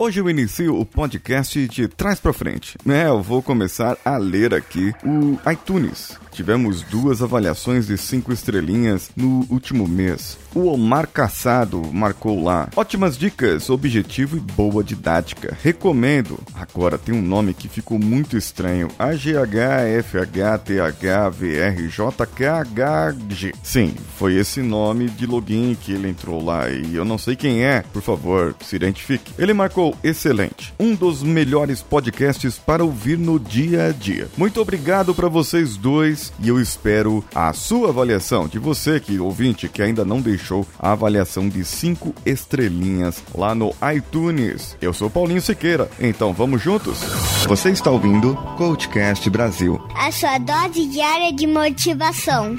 Hoje eu inicio o podcast de trás para frente. É, eu vou começar a ler aqui o iTunes. Tivemos duas avaliações de cinco estrelinhas no último mês. O Omar Caçado marcou lá. Ótimas dicas, objetivo e boa didática. Recomendo. Agora tem um nome que ficou muito estranho. AGHFHTHVRJKHG. Sim, foi esse nome de login que ele entrou lá e eu não sei quem é. Por favor, se identifique. Ele marcou excelente. Um dos melhores podcasts para ouvir no dia a dia. Muito obrigado para vocês dois e eu espero a sua avaliação de você que ouvinte que ainda não deixou a avaliação de 5 estrelinhas lá no iTunes. Eu sou Paulinho Siqueira, então vamos juntos? Você está ouvindo Coachcast Brasil. A sua dose diária de motivação.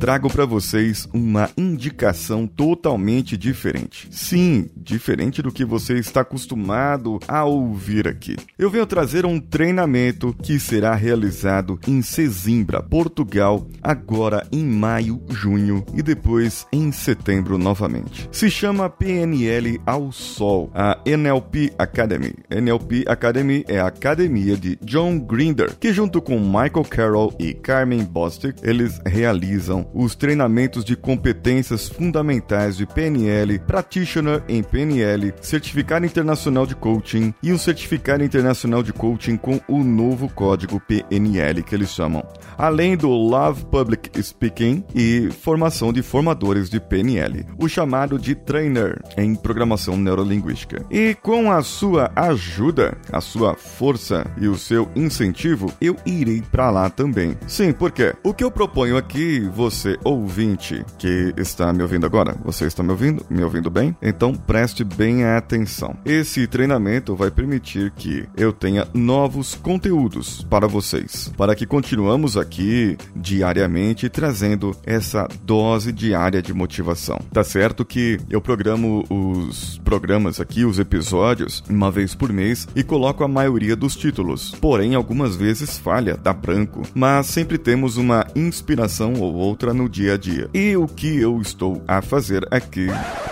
Trago para vocês uma indicação totalmente diferente. Sim, diferente do que você está acostumado a ouvir aqui. Eu venho trazer um treinamento que será realizado em Sesimbra, Portugal, agora em maio, junho e depois em setembro novamente. Se chama PNL ao Sol, a NLP Academy. NLP Academy é a academia de John Grinder, que junto com Michael Carroll e Carmen Bostic, eles realizam os treinamentos de competências fundamentais de PNL, Practitioner em PNL, Certificado Internacional de Coaching e o Certificado Internacional de Coaching com o novo código PNL que eles chamam, além do Love Public Speaking e formação de formadores de PNL, o chamado de Trainer em Programação Neurolinguística. E com a sua ajuda, a sua força e o seu incentivo, eu irei para lá também. Sim, porque o que eu proponho aqui você, ouvinte, que está me ouvindo agora, você está me ouvindo? Me ouvindo bem? Então preste bem atenção. Esse treinamento vai permitir que eu tenha novos conteúdos para vocês, para que continuamos aqui diariamente trazendo essa dose diária de motivação. Tá certo que eu programo os programas aqui, os episódios, uma vez por mês e coloco a maioria dos títulos. Porém, algumas vezes falha, dá branco, mas sempre temos uma inspiração ou outra no dia a dia. E o que eu estou a fazer aqui,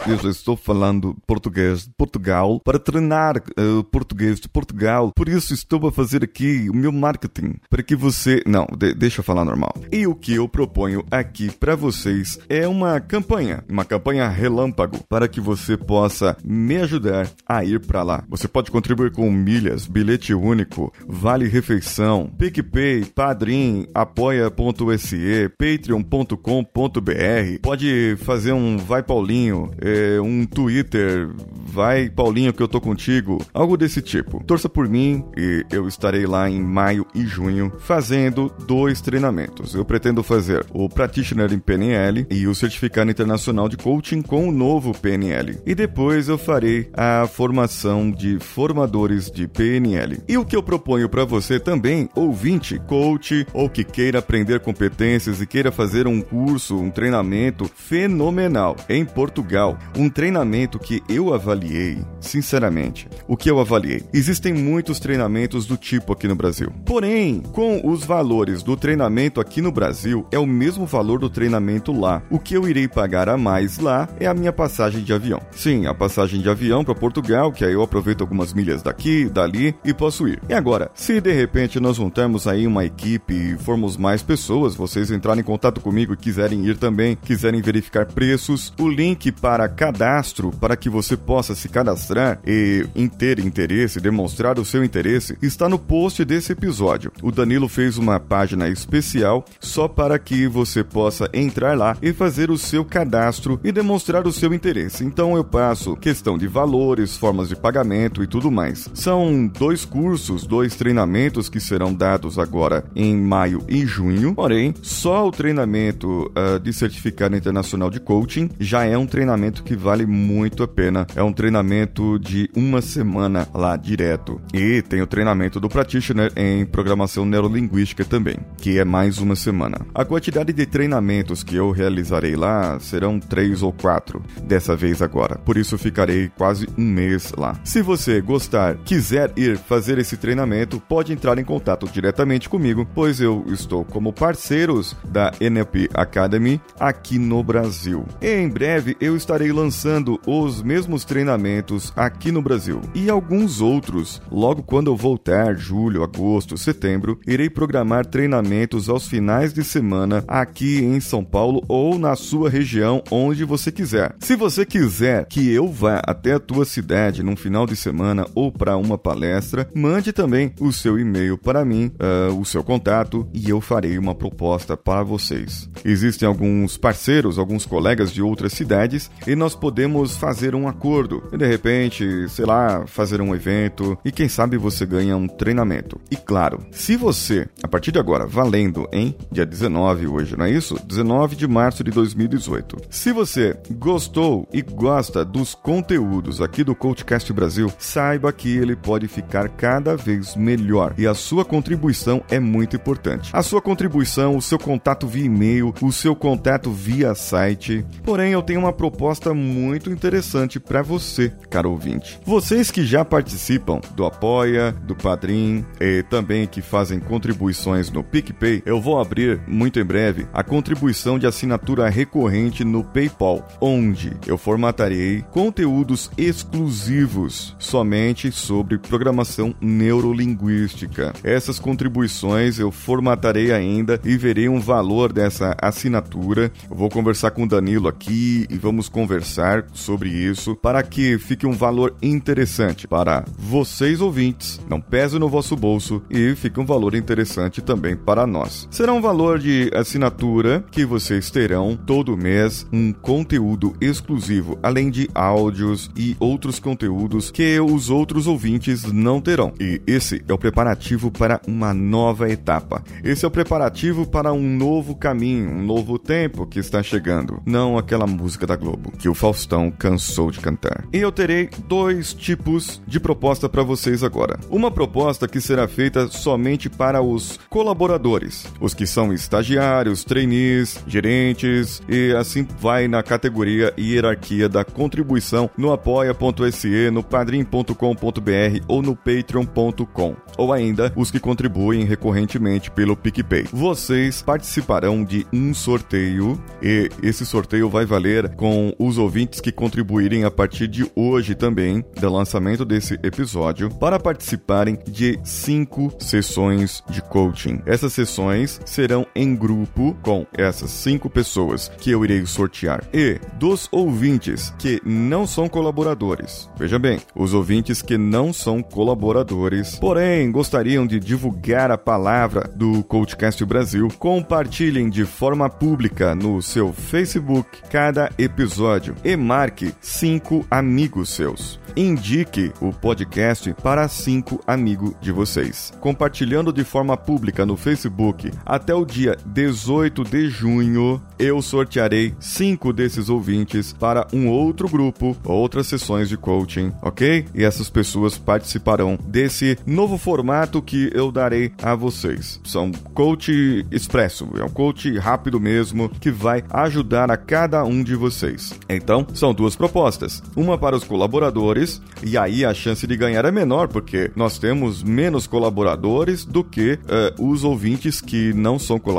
eu estou falando português de Portugal para treinar uh, português de Portugal. Por isso estou a fazer aqui o meu marketing para que você, não, de, deixa eu falar normal. E o que eu proponho aqui para vocês é uma campanha, uma campanha relâmpago para que você possa me ajudar a ir para lá. Você pode contribuir com milhas, bilhete único, vale refeição, PicPay, Padrim, apoia.se, Patreon paulinho.com.br. Pode fazer um Vai Paulinho, é, um Twitter, Vai Paulinho que eu tô contigo, algo desse tipo. Torça por mim e eu estarei lá em maio e junho fazendo dois treinamentos. Eu pretendo fazer o Practitioner em PNL e o Certificado Internacional de Coaching com o novo PNL. E depois eu farei a formação de formadores de PNL. E o que eu proponho para você também, ouvinte, coach ou que queira aprender competências e queira fazer um curso, um treinamento fenomenal em Portugal. Um treinamento que eu avaliei, sinceramente. O que eu avaliei? Existem muitos treinamentos do tipo aqui no Brasil. Porém, com os valores do treinamento aqui no Brasil, é o mesmo valor do treinamento lá. O que eu irei pagar a mais lá é a minha passagem de avião. Sim, a passagem de avião para Portugal, que aí eu aproveito algumas milhas daqui, dali e posso ir. E agora, se de repente nós juntarmos aí uma equipe e formos mais pessoas, vocês entrarem em contato comigo quiserem ir também, quiserem verificar preços, o link para cadastro para que você possa se cadastrar e em ter interesse, demonstrar o seu interesse, está no post desse episódio. O Danilo fez uma página especial só para que você possa entrar lá e fazer o seu cadastro e demonstrar o seu interesse. Então eu passo questão de valores, formas de pagamento e tudo mais. São dois cursos, dois treinamentos que serão dados agora em maio e junho, porém, só o treinamento treinamento uh, de certificado internacional de coaching já é um treinamento que vale muito a pena. É um treinamento de uma semana lá direto. E tem o treinamento do practitioner em programação neurolinguística também, que é mais uma semana. A quantidade de treinamentos que eu realizarei lá serão três ou quatro dessa vez agora. Por isso ficarei quase um mês lá. Se você gostar, quiser ir fazer esse treinamento, pode entrar em contato diretamente comigo, pois eu estou como parceiros da NLP Academy aqui no Brasil. E em breve eu estarei lançando os mesmos treinamentos aqui no Brasil e alguns outros. Logo quando eu voltar, julho, agosto, setembro, irei programar treinamentos aos finais de semana aqui em São Paulo ou na sua região onde você quiser. Se você quiser que eu vá até a tua cidade num final de semana ou para uma palestra, mande também o seu e-mail para mim, uh, o seu contato e eu farei uma proposta para vocês. Existem alguns parceiros, alguns colegas de outras cidades e nós podemos fazer um acordo e de repente, sei lá, fazer um evento e quem sabe você ganha um treinamento. E claro, se você, a partir de agora, valendo em dia 19 hoje, não é isso? 19 de março de 2018. Se você gostou e gosta dos conteúdos aqui do Coachcast Brasil, saiba que ele pode ficar cada vez melhor e a sua contribuição é muito importante. A sua contribuição, o seu contato via e-mail, o seu contato via site. Porém, eu tenho uma proposta muito interessante para você, caro ouvinte. Vocês que já participam do Apoia, do Padrim e também que fazem contribuições no PicPay, eu vou abrir muito em breve a contribuição de assinatura recorrente no PayPal, onde eu formatarei conteúdos exclusivos somente sobre programação neurolinguística. Essas contribuições eu formatarei ainda e verei um valor dessa assinatura. Eu vou conversar com o Danilo aqui e vamos conversar sobre isso para que fique um valor interessante para vocês ouvintes, não pese no vosso bolso e fique um valor interessante também para nós. Será um valor de assinatura que vocês terão todo mês um conteúdo exclusivo, além de áudios e outros conteúdos que os outros ouvintes não terão. E esse é o preparativo para uma nova etapa. Esse é o preparativo para um novo caminho, um novo tempo que está chegando. Não aquela música da Globo que o Faustão cansou de cantar. E eu terei dois tipos de proposta para vocês agora. Uma proposta que será feita somente para os colaboradores, os que são estagiários, trainees, gerentes e assim vai na categoria e hierarquia da contribuição no apoia.se, no padrim.com.br ou no patreon.com, ou ainda os que contribuem recorrentemente pelo PicPay. Vocês participarão de um sorteio e esse sorteio vai valer com os ouvintes que contribuírem a partir de hoje também, do lançamento desse episódio, para participarem de cinco sessões de coaching. Essas sessões serão em grupo com essas cinco pessoas que eu irei sortear e dos ouvintes que não são colaboradores. Veja bem, os ouvintes que não são colaboradores, porém gostariam de divulgar a palavra do Coachcast Brasil, compartilhem de forma pública no seu Facebook cada episódio e marque cinco amigos seus. Indique o podcast para cinco amigos de vocês. Compartilhando de forma pública no Facebook até o dia 18 de junho, eu sortearei cinco desses ouvintes para um outro grupo, outras sessões de coaching, ok? E essas pessoas participarão desse novo formato que eu darei a vocês. São coach expresso, é um coach rápido mesmo que vai ajudar a cada um de vocês. Então, são duas propostas: uma para os colaboradores, e aí a chance de ganhar é menor porque nós temos menos colaboradores do que uh, os ouvintes que não são colaboradores,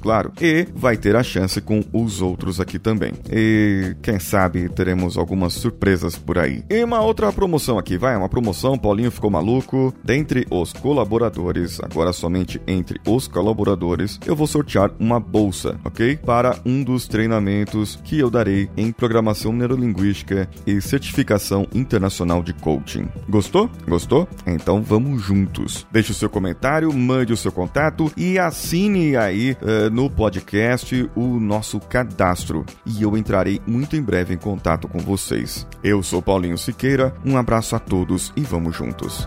claro. E vai ter a chance com os outros aqui também. E quem sabe teremos algumas surpresas por aí. E uma outra promoção aqui, vai, uma promoção, Paulinho ficou maluco. Dentre os colaboradores, agora somente entre os colaboradores, eu vou sortear uma bolsa, ok? Para um dos treinamentos que eu darei em programação neurolinguística e certificação internacional de coaching. Gostou? Gostou? Então vamos juntos. Deixe o seu comentário, mande o seu contato e aí uh, no podcast o nosso cadastro e eu entrarei muito em breve em contato com vocês. Eu sou Paulinho Siqueira, um abraço a todos e vamos juntos.